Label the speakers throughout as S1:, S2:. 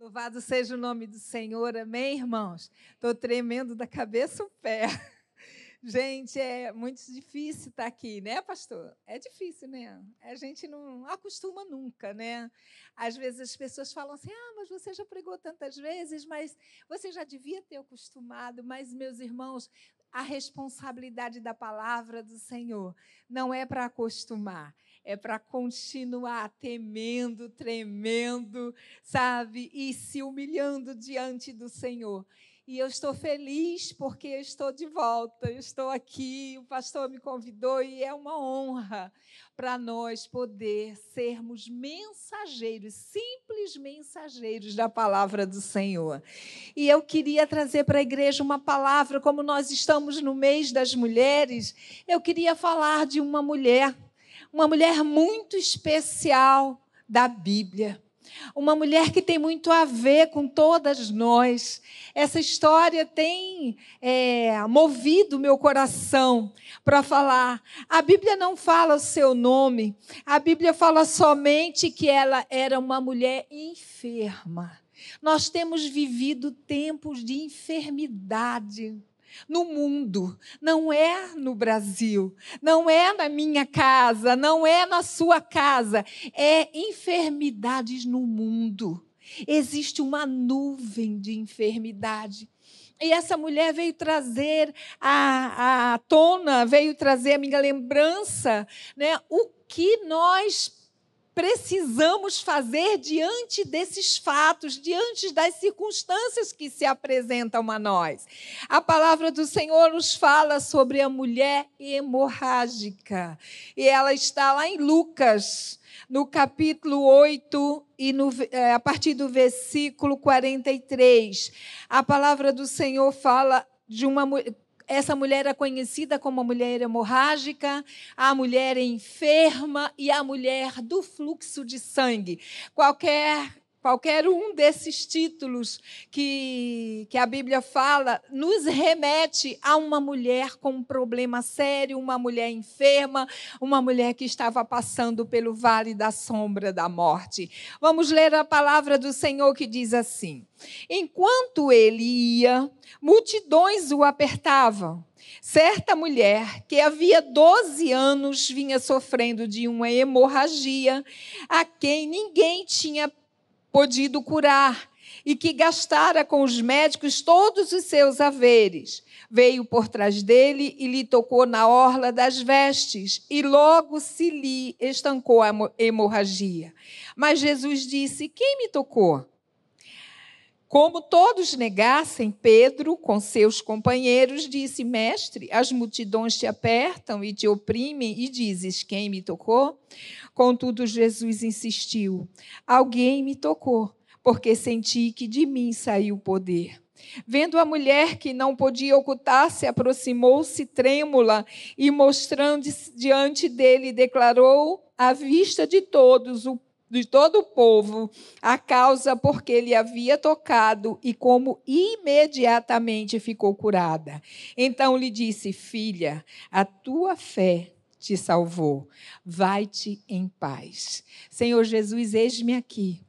S1: Louvado seja o nome do Senhor, amém, irmãos? Estou tremendo da cabeça ao pé. Gente, é muito difícil estar aqui, né, pastor? É difícil, né? A gente não acostuma nunca, né? Às vezes as pessoas falam assim: ah, mas você já pregou tantas vezes, mas você já devia ter acostumado. Mas, meus irmãos, a responsabilidade da palavra do Senhor não é para acostumar, é para continuar temendo, tremendo, sabe? E se humilhando diante do Senhor. E eu estou feliz porque eu estou de volta, eu estou aqui, o pastor me convidou e é uma honra para nós poder sermos mensageiros, simples mensageiros da palavra do Senhor. E eu queria trazer para a igreja uma palavra, como nós estamos no mês das mulheres, eu queria falar de uma mulher uma mulher muito especial da Bíblia. Uma mulher que tem muito a ver com todas nós. Essa história tem é, movido meu coração para falar. A Bíblia não fala o seu nome, a Bíblia fala somente que ela era uma mulher enferma. Nós temos vivido tempos de enfermidade no mundo, não é no Brasil, não é na minha casa, não é na sua casa, é enfermidades no mundo. Existe uma nuvem de enfermidade. E essa mulher veio trazer a, a tona, veio trazer a minha lembrança, né? O que nós precisamos fazer diante desses fatos, diante das circunstâncias que se apresentam a nós. A palavra do Senhor nos fala sobre a mulher hemorrágica, e ela está lá em Lucas, no capítulo 8 e no, é, a partir do versículo 43. A palavra do Senhor fala de uma essa mulher é conhecida como a mulher hemorrágica, a mulher enferma e a mulher do fluxo de sangue. Qualquer Qualquer um desses títulos que, que a Bíblia fala nos remete a uma mulher com um problema sério, uma mulher enferma, uma mulher que estava passando pelo vale da sombra da morte. Vamos ler a palavra do Senhor que diz assim: Enquanto ele ia, multidões o apertavam. Certa mulher que havia 12 anos vinha sofrendo de uma hemorragia, a quem ninguém tinha podido curar e que gastara com os médicos todos os seus haveres. Veio por trás dele e lhe tocou na orla das vestes, e logo se lhe estancou a hemorragia. Mas Jesus disse: Quem me tocou? Como todos negassem, Pedro, com seus companheiros, disse: Mestre, as multidões te apertam e te oprimem, e dizes: Quem me tocou? Contudo, Jesus insistiu: Alguém me tocou, porque senti que de mim saiu o poder. Vendo a mulher que não podia ocultar-se, aproximou-se trêmula e, mostrando diante dele, declarou à vista de todos o de todo o povo a causa porque ele havia tocado e como imediatamente ficou curada. Então lhe disse: Filha, a tua fé te salvou. Vai-te em paz. Senhor Jesus, eis-me aqui.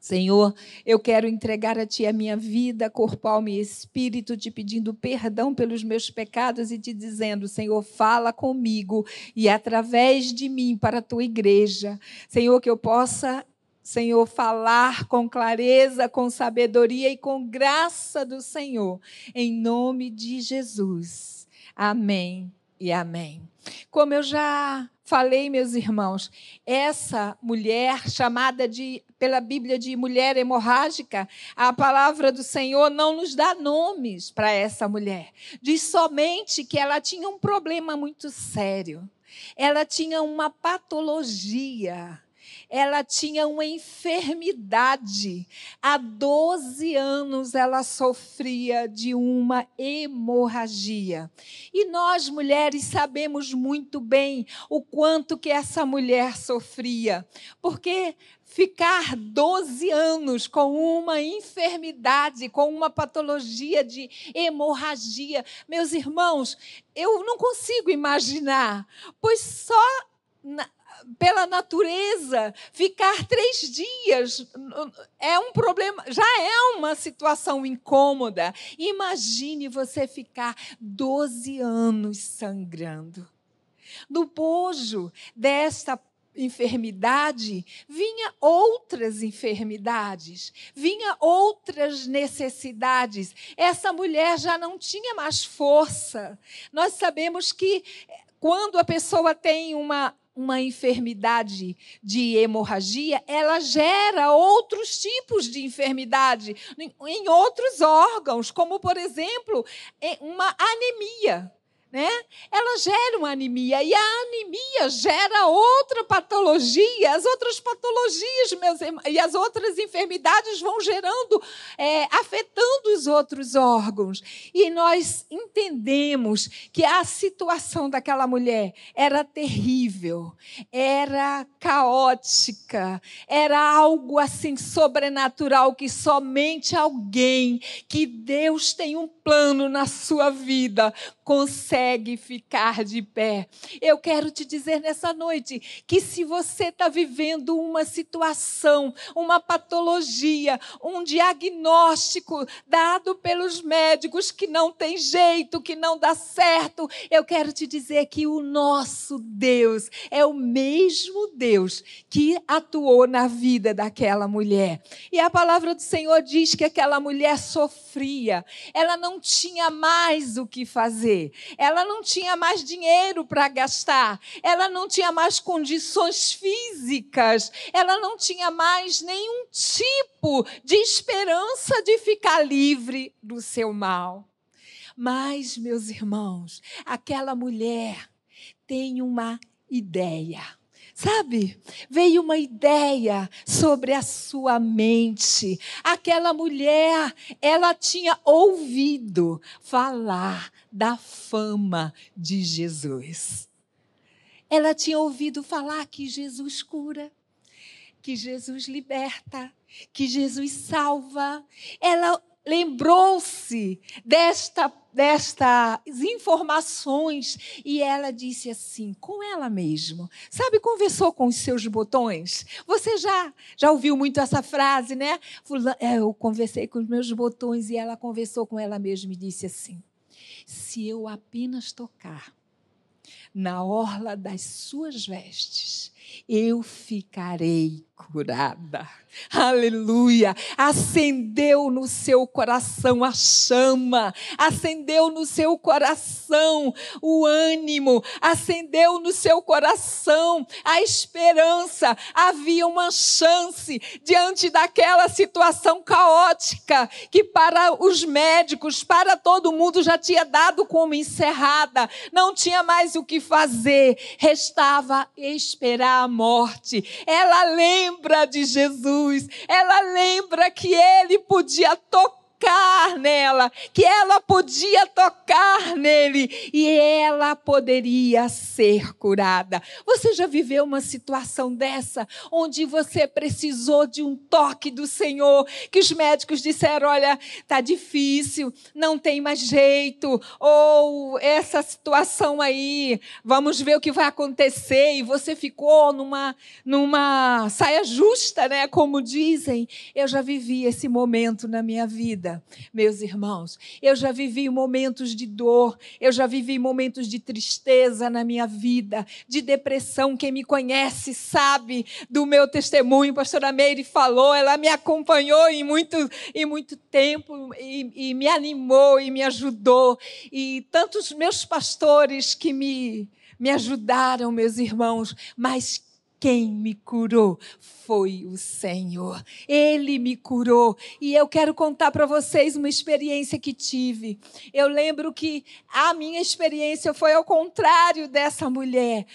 S1: Senhor, eu quero entregar a Ti a minha vida, corpo, alma e espírito, te pedindo perdão pelos meus pecados e te dizendo, Senhor, fala comigo e através de mim para a Tua igreja. Senhor, que eu possa Senhor, falar com clareza, com sabedoria e com graça do Senhor, em nome de Jesus. Amém e amém. Como eu já falei, meus irmãos, essa mulher chamada de pela Bíblia de mulher hemorrágica, a palavra do Senhor não nos dá nomes para essa mulher. Diz somente que ela tinha um problema muito sério. Ela tinha uma patologia ela tinha uma enfermidade. Há 12 anos ela sofria de uma hemorragia. E nós, mulheres, sabemos muito bem o quanto que essa mulher sofria, porque ficar 12 anos com uma enfermidade, com uma patologia de hemorragia. Meus irmãos, eu não consigo imaginar, pois só pela natureza, ficar três dias é um problema, já é uma situação incômoda. Imagine você ficar 12 anos sangrando. No bojo desta enfermidade, vinha outras enfermidades, vinha outras necessidades. Essa mulher já não tinha mais força. Nós sabemos que quando a pessoa tem uma uma enfermidade de hemorragia, ela gera outros tipos de enfermidade em outros órgãos, como, por exemplo, uma anemia né? Ela gera uma anemia e a anemia gera outra patologia, as outras patologias meus e as outras enfermidades vão gerando, é, afetando os outros órgãos. E nós entendemos que a situação daquela mulher era terrível, era caótica, era algo assim sobrenatural que somente alguém que Deus tem um plano na sua vida consegue ficar de pé. Eu quero te dizer nessa noite que se você está vivendo uma situação, uma patologia, um diagnóstico dado pelos médicos que não tem jeito, que não dá certo, eu quero te dizer que o nosso Deus é o mesmo Deus que atuou na vida daquela mulher. E a palavra do Senhor diz que aquela mulher sofria, ela não tinha mais o que fazer ela não tinha mais dinheiro para gastar, ela não tinha mais condições físicas, ela não tinha mais nenhum tipo de esperança de ficar livre do seu mal. Mas, meus irmãos, aquela mulher tem uma ideia. Sabe? Veio uma ideia sobre a sua mente. Aquela mulher, ela tinha ouvido falar da fama de Jesus. Ela tinha ouvido falar que Jesus cura, que Jesus liberta, que Jesus salva. Ela lembrou-se desta, destas informações e ela disse assim, com ela mesma, sabe, conversou com os seus botões. Você já já ouviu muito essa frase, né? É, eu conversei com os meus botões e ela conversou com ela mesma e disse assim: se eu apenas tocar na orla das suas vestes, eu ficarei curada. Aleluia! Acendeu no seu coração a chama, acendeu no seu coração o ânimo, acendeu no seu coração a esperança. Havia uma chance diante daquela situação caótica que para os médicos, para todo mundo já tinha dado como encerrada, não tinha mais o que fazer, restava esperar a morte. Ela lembra de Jesus, ela lembra que ele podia tocar tocar nela, que ela podia tocar nele e ela poderia ser curada. Você já viveu uma situação dessa, onde você precisou de um toque do Senhor, que os médicos disseram: olha, tá difícil, não tem mais jeito, ou essa situação aí, vamos ver o que vai acontecer, e você ficou numa, numa saia justa, né? Como dizem. Eu já vivi esse momento na minha vida vida, meus irmãos. Eu já vivi momentos de dor, eu já vivi momentos de tristeza na minha vida, de depressão. Quem me conhece sabe do meu testemunho. A pastora Meire falou, ela me acompanhou em muito, em muito tempo e, e me animou e me ajudou. E tantos meus pastores que me, me ajudaram, meus irmãos, mas quem me curou foi o Senhor. Ele me curou. E eu quero contar para vocês uma experiência que tive. Eu lembro que a minha experiência foi ao contrário dessa mulher.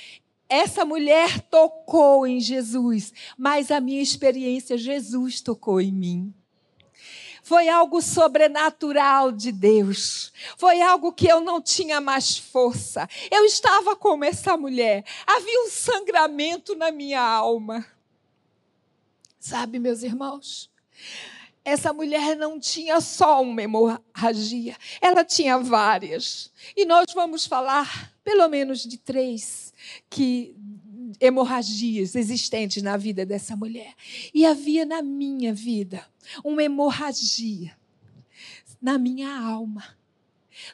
S1: Essa mulher tocou em Jesus, mas a minha experiência, Jesus tocou em mim. Foi algo sobrenatural de Deus. Foi algo que eu não tinha mais força. Eu estava como essa mulher. Havia um sangramento na minha alma. Sabe, meus irmãos? Essa mulher não tinha só uma hemorragia, ela tinha várias. E nós vamos falar, pelo menos, de três que hemorragias existentes na vida dessa mulher. E havia na minha vida uma hemorragia na minha alma.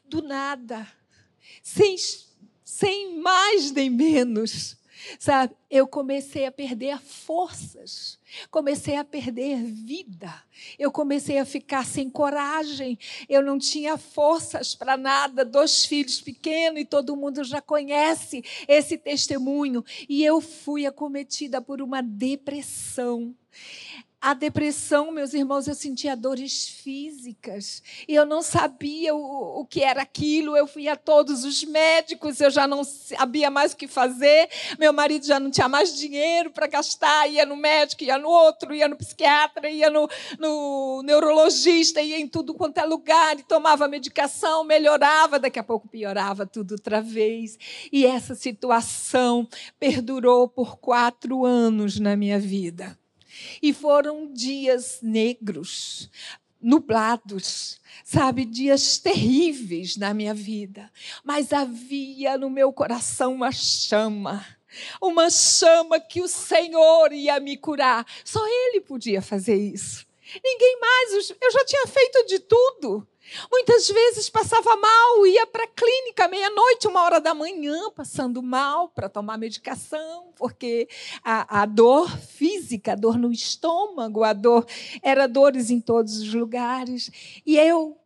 S1: Do nada, sem, sem mais nem menos. Sabe, eu comecei a perder forças, comecei a perder vida, eu comecei a ficar sem coragem, eu não tinha forças para nada, dois filhos pequenos e todo mundo já conhece esse testemunho, e eu fui acometida por uma depressão. A depressão, meus irmãos, eu sentia dores físicas e eu não sabia o, o, que era aquilo. Eu fui a todos os médicos, eu já não sabia mais o que fazer. Meu marido já não tinha mais dinheiro para gastar, ia no médico, ia no outro, ia no psiquiatra, ia no, no neurologista, ia em tudo quanto é lugar e tomava medicação, melhorava, daqui a pouco piorava tudo outra vez. E essa situação perdurou por quatro anos na minha vida. E foram dias negros, nublados, sabe, dias terríveis na minha vida. Mas havia no meu coração uma chama. Uma chama que o Senhor ia me curar. Só Ele podia fazer isso. Ninguém mais. Eu já tinha feito de tudo. Muitas vezes passava mal, ia para a clínica meia-noite, uma hora da manhã, passando mal para tomar medicação, porque a, a, dor física, a dor no estômago, a dor, era dores em todos os lugares. E eu,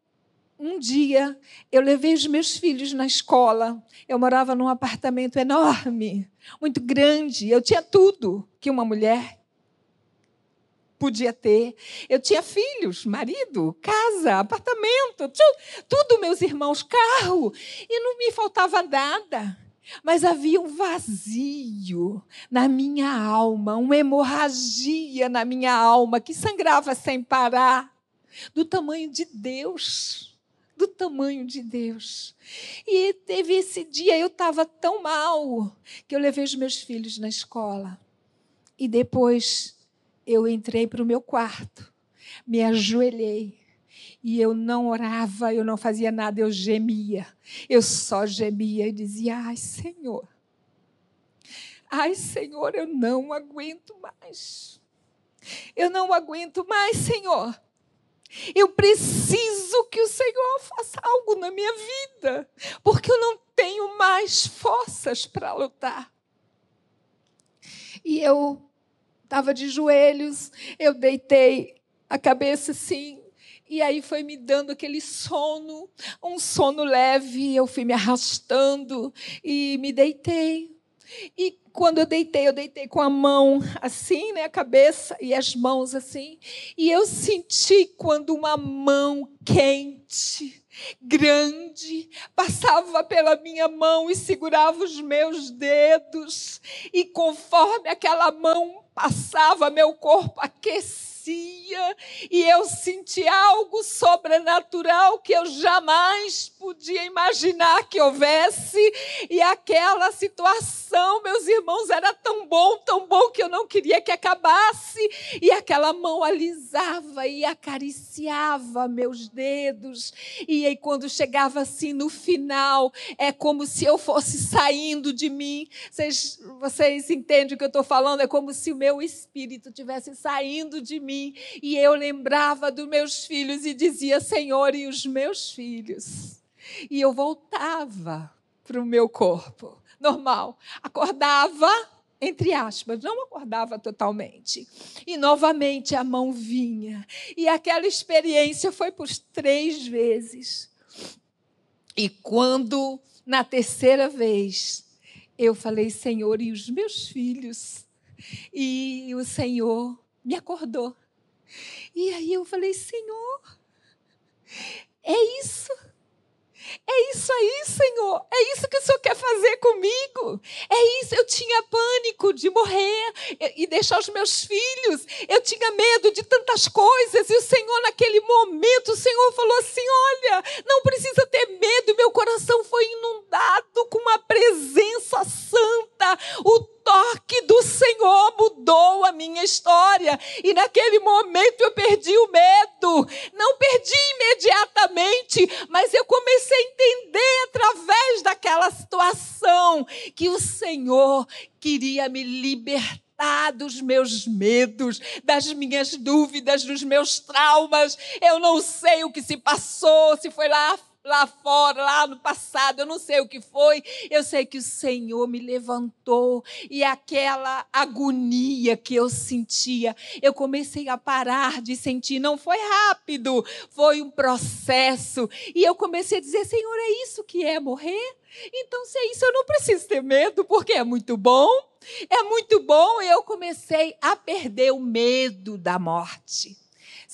S1: um dia, eu levei os meus filhos na escola. Eu morava num apartamento enorme, muito grande. Eu tinha tudo que uma mulher podia ter. Eu tinha filhos, marido, casa, apartamento, tudo, meus irmãos, carro, e não me faltava nada. Mas havia um vazio na minha alma, uma hemorragia na minha alma que sangrava sem parar, do tamanho de Deus do tamanho de Deus. E teve esse dia, eu estava tão mal, que eu levei os meus filhos na escola. E depois eu entrei para o meu quarto, me ajoelhei. E eu não orava, eu não fazia nada, eu gemia. Eu só gemia e dizia: Ai, Senhor. Ai, Senhor, eu não aguento mais. Eu não aguento mais, Senhor. Eu preciso que o Senhor faça algo na minha vida, porque eu não tenho mais forças para lutar. E eu estava de joelhos, eu deitei a cabeça assim, e aí foi me dando aquele sono, um sono leve, eu fui me arrastando e me deitei. E quando eu deitei, eu deitei com a mão assim, né, a cabeça e as mãos assim, e eu senti quando uma mão quente grande, passava pela minha mão e segurava os meus dedos, e conforme aquela mão passava, meu corpo aquecia e eu senti algo sobrenatural que eu jamais podia imaginar que houvesse. E aquela situação, meus irmãos, era tão bom, tão bom que eu não queria que acabasse. E aquela mão alisava e acariciava meus dedos. E aí, quando chegava assim no final, é como se eu fosse saindo de mim. Vocês, vocês entendem o que eu estou falando? É como se o meu espírito tivesse saindo de mim mim e eu lembrava dos meus filhos e dizia: Senhor, e os meus filhos? E eu voltava para o meu corpo normal. Acordava, entre aspas, não acordava totalmente. E novamente a mão vinha. E aquela experiência foi por três vezes. E quando, na terceira vez, eu falei, Senhor, e os meus filhos? E o Senhor me acordou. E aí eu falei, Senhor, é isso. É isso aí, Senhor. É isso que o Senhor quer fazer comigo. É isso. Eu tinha pânico de morrer e deixar os meus filhos. Eu tinha medo de tantas coisas. E o Senhor, naquele momento, o Senhor falou assim: Olha, não precisa ter medo. Meu coração foi inundado com uma presença santa. O toque do Senhor mudou a minha história. E naquele momento eu perdi o medo. Não perdi imediatamente, mas eu comecei a entender através daquela situação que o Senhor queria ia me libertar dos meus medos, das minhas dúvidas, dos meus traumas. Eu não sei o que se passou, se foi lá lá fora, lá no passado, eu não sei o que foi, eu sei que o Senhor me levantou e aquela agonia que eu sentia, eu comecei a parar de sentir. Não foi rápido, foi um processo. E eu comecei a dizer: Senhor, é isso que é morrer? Então, se é isso, eu não preciso ter medo, porque é muito bom. É muito bom. Eu comecei a perder o medo da morte.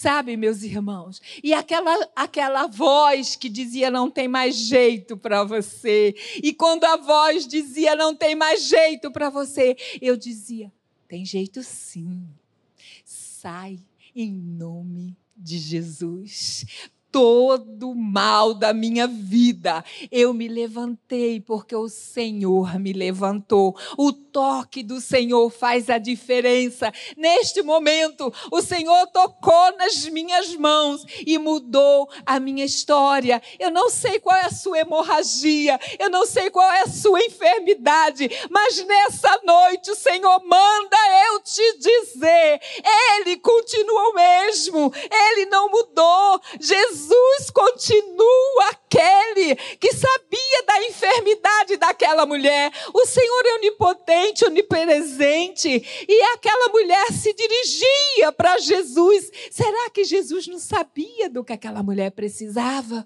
S1: Sabe, meus irmãos? E aquela, aquela voz que dizia não tem mais jeito para você. E quando a voz dizia não tem mais jeito para você, eu dizia: tem jeito sim. Sai em nome de Jesus todo mal da minha vida. Eu me levantei porque o Senhor me levantou. O toque do Senhor faz a diferença. Neste momento, o Senhor tocou nas minhas mãos e mudou a minha história. Eu não sei qual é a sua hemorragia, eu não sei qual é a sua enfermidade, mas nessa noite o Senhor manda eu te dizer: Ele continua o mesmo, Ele não mudou. Jesus Jesus continua aquele que sabia da enfermidade daquela mulher. O Senhor é onipotente, onipresente. E aquela mulher se dirigia para Jesus. Será que Jesus não sabia do que aquela mulher precisava?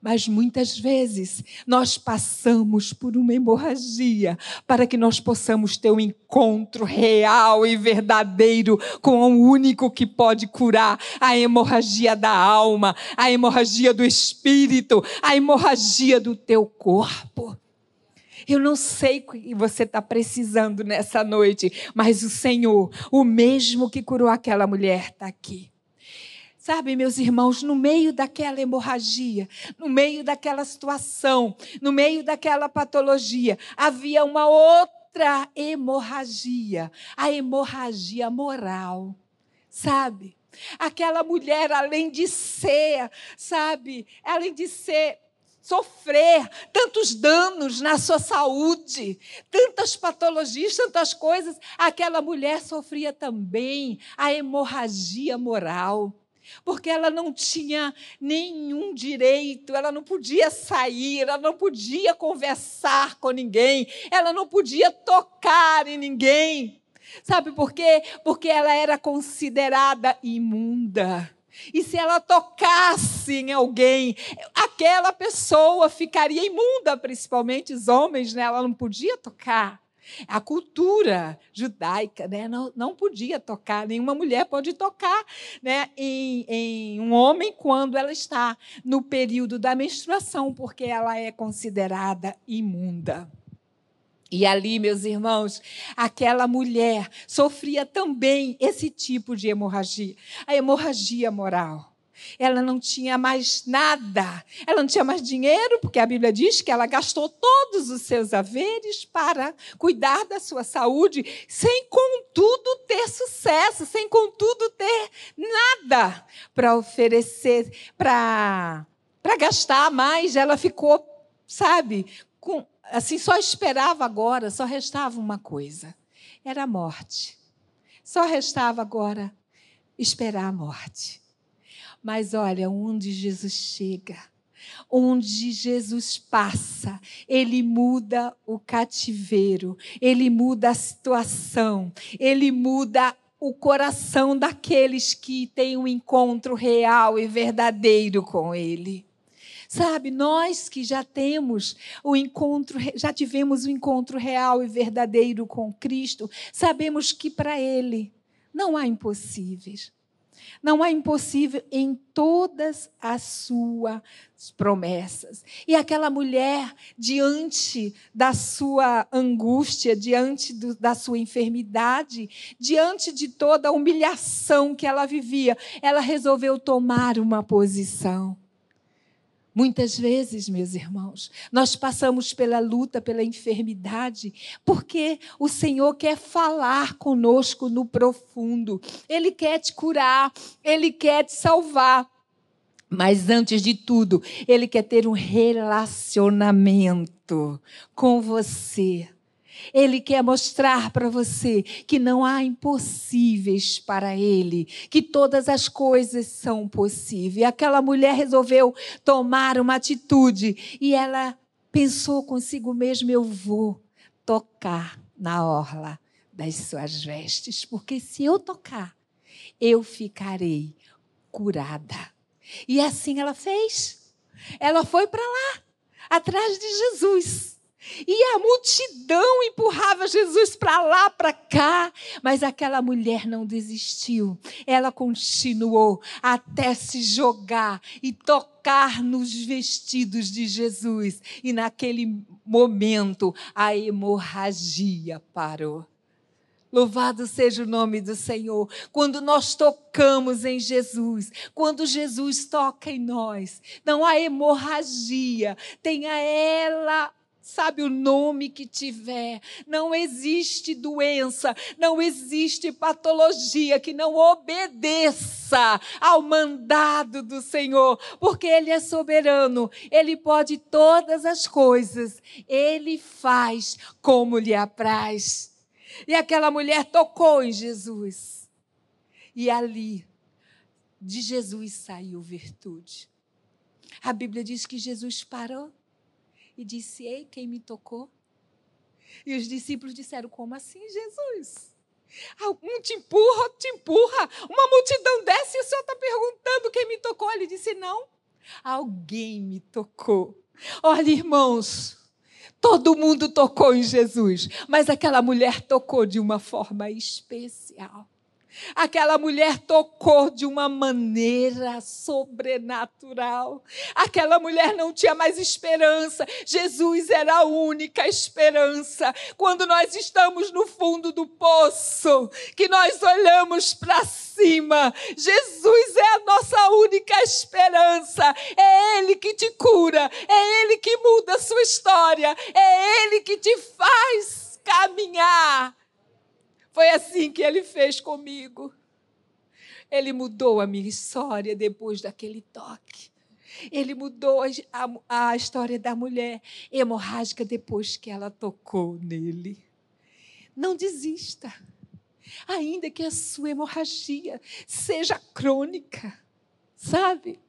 S1: Mas muitas vezes nós passamos por uma hemorragia para que nós possamos ter um encontro real e verdadeiro com o único que pode curar a hemorragia da alma, a hemorragia do espírito, a hemorragia do teu corpo. Eu não sei o que você está precisando nessa noite, mas o Senhor, o mesmo que curou aquela mulher, está aqui. Sabe, meus irmãos, no meio daquela hemorragia, no meio daquela situação, no meio daquela patologia, havia uma outra hemorragia, a hemorragia moral. Sabe? Aquela mulher, além de ser, sabe, além de ser sofrer tantos danos na sua saúde, tantas patologias, tantas coisas, aquela mulher sofria também a hemorragia moral porque ela não tinha nenhum direito, ela não podia sair, ela não podia conversar com ninguém, ela não podia tocar em ninguém. Sabe por quê? Porque ela era considerada imunda. E se ela tocasse em alguém, aquela pessoa ficaria imunda, principalmente os homens, né? ela não podia tocar. A cultura judaica né, não, não podia tocar, nenhuma mulher pode tocar né, em, em um homem quando ela está no período da menstruação, porque ela é considerada imunda. E ali, meus irmãos, aquela mulher sofria também esse tipo de hemorragia, a hemorragia moral. Ela não tinha mais nada. Ela não tinha mais dinheiro, porque a Bíblia diz que ela gastou todos os seus haveres para cuidar da sua saúde, sem contudo ter sucesso, sem contudo ter nada para oferecer, para para gastar mais. Ela ficou, sabe, com, assim só esperava agora, só restava uma coisa. Era a morte. Só restava agora esperar a morte. Mas olha, onde Jesus chega, onde Jesus passa, ele muda o cativeiro, ele muda a situação, ele muda o coração daqueles que têm um encontro real e verdadeiro com ele. Sabe, nós que já temos o encontro, já tivemos o encontro real e verdadeiro com Cristo, sabemos que para Ele não há impossíveis. Não há impossível em todas as suas promessas. E aquela mulher, diante da sua angústia, diante do, da sua enfermidade, diante de toda a humilhação que ela vivia, ela resolveu tomar uma posição. Muitas vezes, meus irmãos, nós passamos pela luta, pela enfermidade, porque o Senhor quer falar conosco no profundo. Ele quer te curar, ele quer te salvar. Mas antes de tudo, ele quer ter um relacionamento com você. Ele quer mostrar para você que não há impossíveis para Ele, que todas as coisas são possíveis. Aquela mulher resolveu tomar uma atitude e ela pensou consigo mesma: eu vou tocar na orla das suas vestes, porque se eu tocar, eu ficarei curada. E assim ela fez. Ela foi para lá, atrás de Jesus. E a multidão empurrava Jesus para lá, para cá, mas aquela mulher não desistiu. Ela continuou até se jogar e tocar nos vestidos de Jesus. E naquele momento a hemorragia parou. Louvado seja o nome do Senhor. Quando nós tocamos em Jesus, quando Jesus toca em nós, não há hemorragia, tenha ela sabe o nome que tiver. Não existe doença, não existe patologia que não obedeça ao mandado do Senhor, porque Ele é soberano, Ele pode todas as coisas, Ele faz como lhe apraz. E aquela mulher tocou em Jesus, e ali de Jesus saiu virtude. A Bíblia diz que Jesus parou e disse: Ei, quem me tocou? E os discípulos disseram: Como assim, Jesus? Um te empurra, outro te empurra. Uma multidão desce e o senhor está perguntando quem me tocou. Ele disse: Não, alguém me tocou. Olha, irmãos, todo mundo tocou em Jesus, mas aquela mulher tocou de uma forma especial. Aquela mulher tocou de uma maneira sobrenatural. Aquela mulher não tinha mais esperança. Jesus era a única esperança. Quando nós estamos no fundo do poço, que nós olhamos para cima, Jesus é a nossa única esperança. É Ele que te cura, é Ele que muda a sua história, é Ele que te faz caminhar foi assim que ele fez comigo. Ele mudou a minha história depois daquele toque. Ele mudou a, a, história da mulher hemorrágica depois que ela tocou nele. Não desista. Ainda que a sua hemorragia seja crônica, sabe?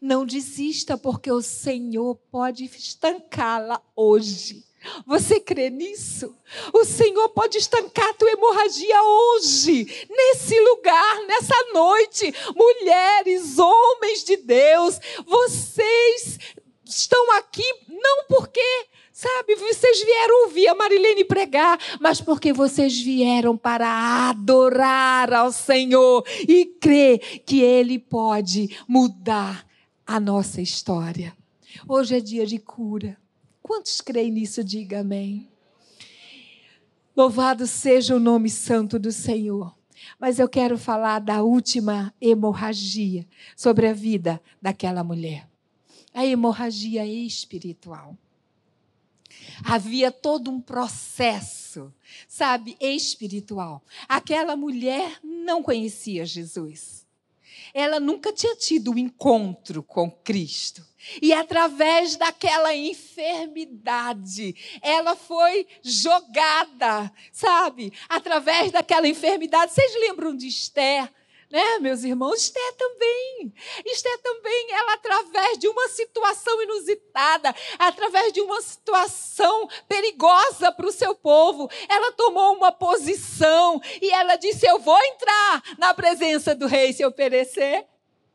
S1: Não desista, porque o Senhor pode estancá-la hoje. Você crê nisso? O Senhor pode estancar a tua hemorragia hoje, nesse lugar, nessa noite. Mulheres, homens de Deus, vocês estão aqui não porque, sabe, vocês vieram ouvir a Marilene pregar, mas porque vocês vieram para adorar ao Senhor e crer que Ele pode mudar a nossa história. Hoje é dia de cura. Quantos creem nisso? Diga amém. Louvado seja o nome santo do Senhor. Mas eu quero falar da última hemorragia sobre a vida daquela mulher. A hemorragia espiritual. Havia todo um processo, sabe, espiritual. Aquela mulher não conhecia Jesus ela nunca tinha tido um encontro com Cristo. E através daquela enfermidade, ela foi jogada, sabe? Através daquela enfermidade. Vocês lembram de Esther? Né, meus irmãos? Esté também. Esté também, ela, através de uma situação inusitada, através de uma situação perigosa para o seu povo, ela tomou uma posição e ela disse: Eu vou entrar na presença do rei se eu perecer.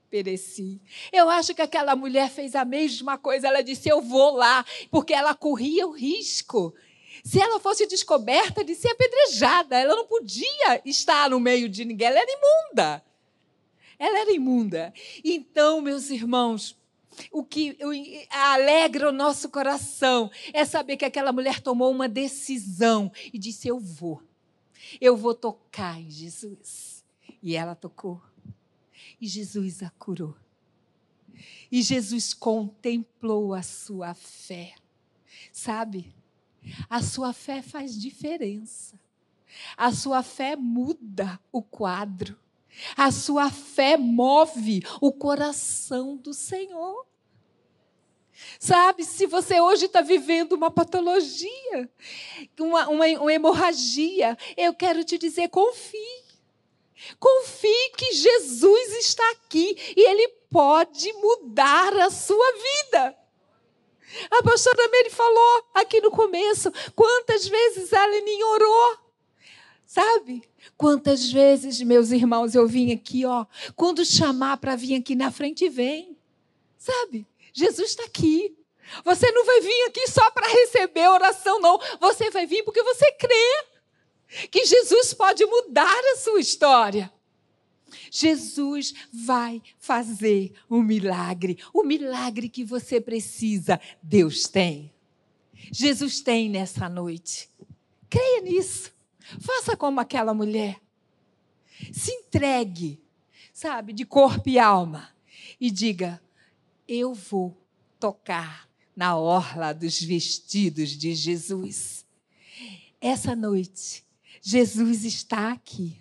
S1: Pereci. Eu acho que aquela mulher fez a mesma coisa. Ela disse: Eu vou lá, porque ela corria o risco se ela fosse descoberta de ser apedrejada, ela não podia estar no meio de ninguém, ela era imunda. Ela era imunda. Então, meus irmãos, o que alegra o nosso coração é saber que aquela mulher tomou uma decisão e disse: Eu vou, eu vou tocar em Jesus. E ela tocou. E Jesus a curou. E Jesus contemplou a sua fé. Sabe? A sua fé faz diferença. A sua fé muda o quadro. A sua fé move o coração do Senhor. Sabe, se você hoje está vivendo uma patologia, uma, uma, uma hemorragia, eu quero te dizer: confie. Confie que Jesus está aqui e Ele pode mudar a sua vida. A pastora Mary falou aqui no começo quantas vezes ela nem orou. Sabe? Quantas vezes, meus irmãos, eu vim aqui, ó, quando chamar para vir aqui na frente, vem. Sabe? Jesus está aqui. Você não vai vir aqui só para receber oração, não. Você vai vir porque você crê que Jesus pode mudar a sua história. Jesus vai fazer um milagre. O milagre que você precisa, Deus tem. Jesus tem nessa noite. Creia nisso. Faça como aquela mulher. Se entregue, sabe, de corpo e alma. E diga: Eu vou tocar na orla dos vestidos de Jesus. Essa noite, Jesus está aqui.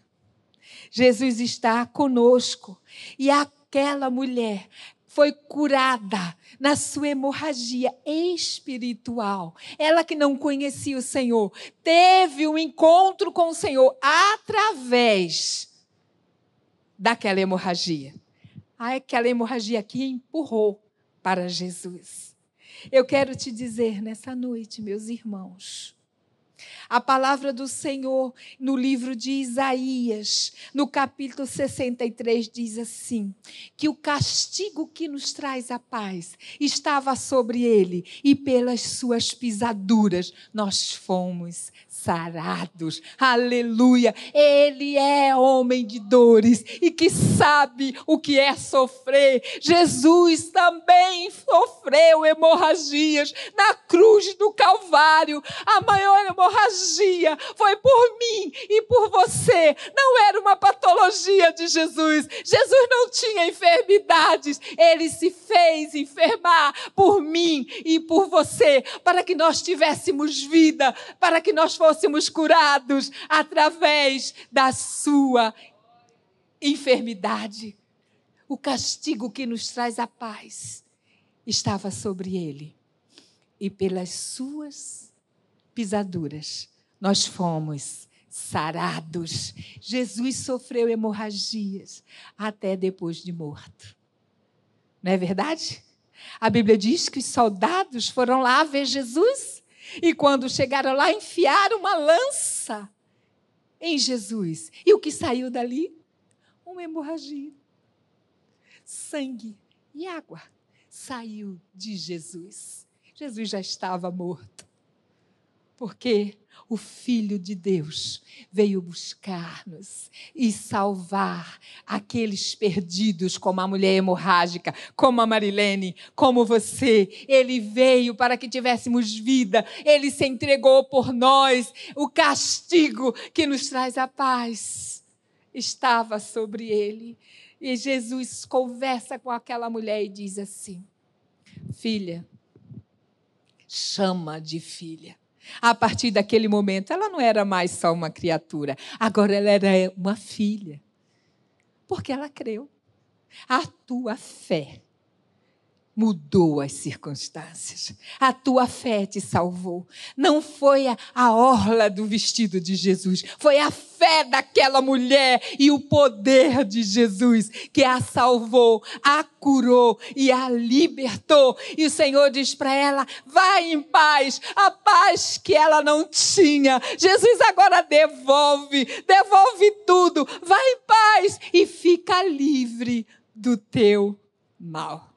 S1: Jesus está conosco. E aquela mulher foi curada na sua hemorragia espiritual. Ela que não conhecia o Senhor, teve um encontro com o Senhor através daquela hemorragia. Aquela hemorragia aqui empurrou para Jesus. Eu quero te dizer nessa noite, meus irmãos, a palavra do Senhor no livro de Isaías, no capítulo 63, diz assim: que o castigo que nos traz a paz estava sobre ele, e pelas suas pisaduras nós fomos sarados. Aleluia! Ele é homem de dores e que sabe o que é sofrer. Jesus também sofreu hemorragias na cruz do Calvário. A maior hemorragia foi por mim e por você. Não era uma patologia de Jesus. Jesus não tinha enfermidades. Ele se fez enfermar por mim e por você, para que nós tivéssemos vida, para que nós fôssemos curados através da sua enfermidade. O castigo que nos traz a paz estava sobre ele. E pelas suas pisaduras nós fomos sarados. Jesus sofreu hemorragias até depois de morto. Não é verdade? A Bíblia diz que os soldados foram lá ver Jesus e quando chegaram lá, enfiaram uma lança em Jesus. E o que saiu dali? Uma hemorragia. Sangue e água saiu de Jesus. Jesus já estava morto. Porque o Filho de Deus veio buscar-nos e salvar aqueles perdidos, como a mulher hemorrágica, como a Marilene, como você. Ele veio para que tivéssemos vida, ele se entregou por nós. O castigo que nos traz a paz estava sobre ele. E Jesus conversa com aquela mulher e diz assim: Filha, chama de filha. A partir daquele momento, ela não era mais só uma criatura, agora ela era uma filha. Porque ela creu. A tua fé mudou as circunstâncias. A tua fé te salvou. Não foi a, a, orla do vestido de Jesus, foi a fé daquela mulher e o poder de Jesus que a salvou, a curou e a libertou. E o Senhor diz para ela: vai em paz, a paz que ela não tinha. Jesus agora devolve, devolve tudo. Vai em paz e fica livre do teu mal.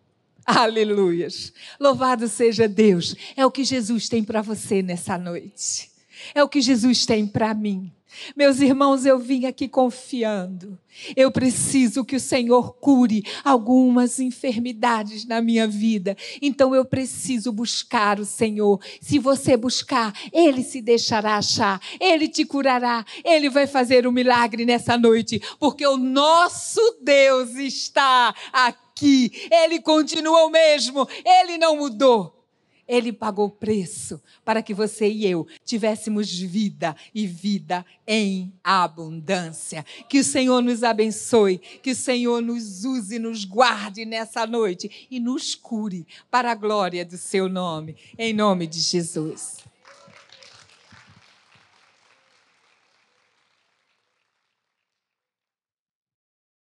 S1: Aleluias. Louvado seja Deus. É o que Jesus tem para você nessa noite. É o que Jesus tem para mim. Meus irmãos, eu vim aqui confiando. Eu preciso que o Senhor cure algumas enfermidades na minha vida. Então eu preciso buscar o Senhor. Se você buscar, Ele se deixará achar. Ele te curará. Ele vai fazer um milagre nessa noite. Porque o nosso Deus está aqui aqui. Ele continua o mesmo. Ele não mudou. Ele pagou o preço para que você e eu tivéssemos vida e vida em abundância. Que o Senhor nos abençoe, que o Senhor nos use, nos guarde nessa noite e nos cure para a glória do seu nome. Em nome de Jesus.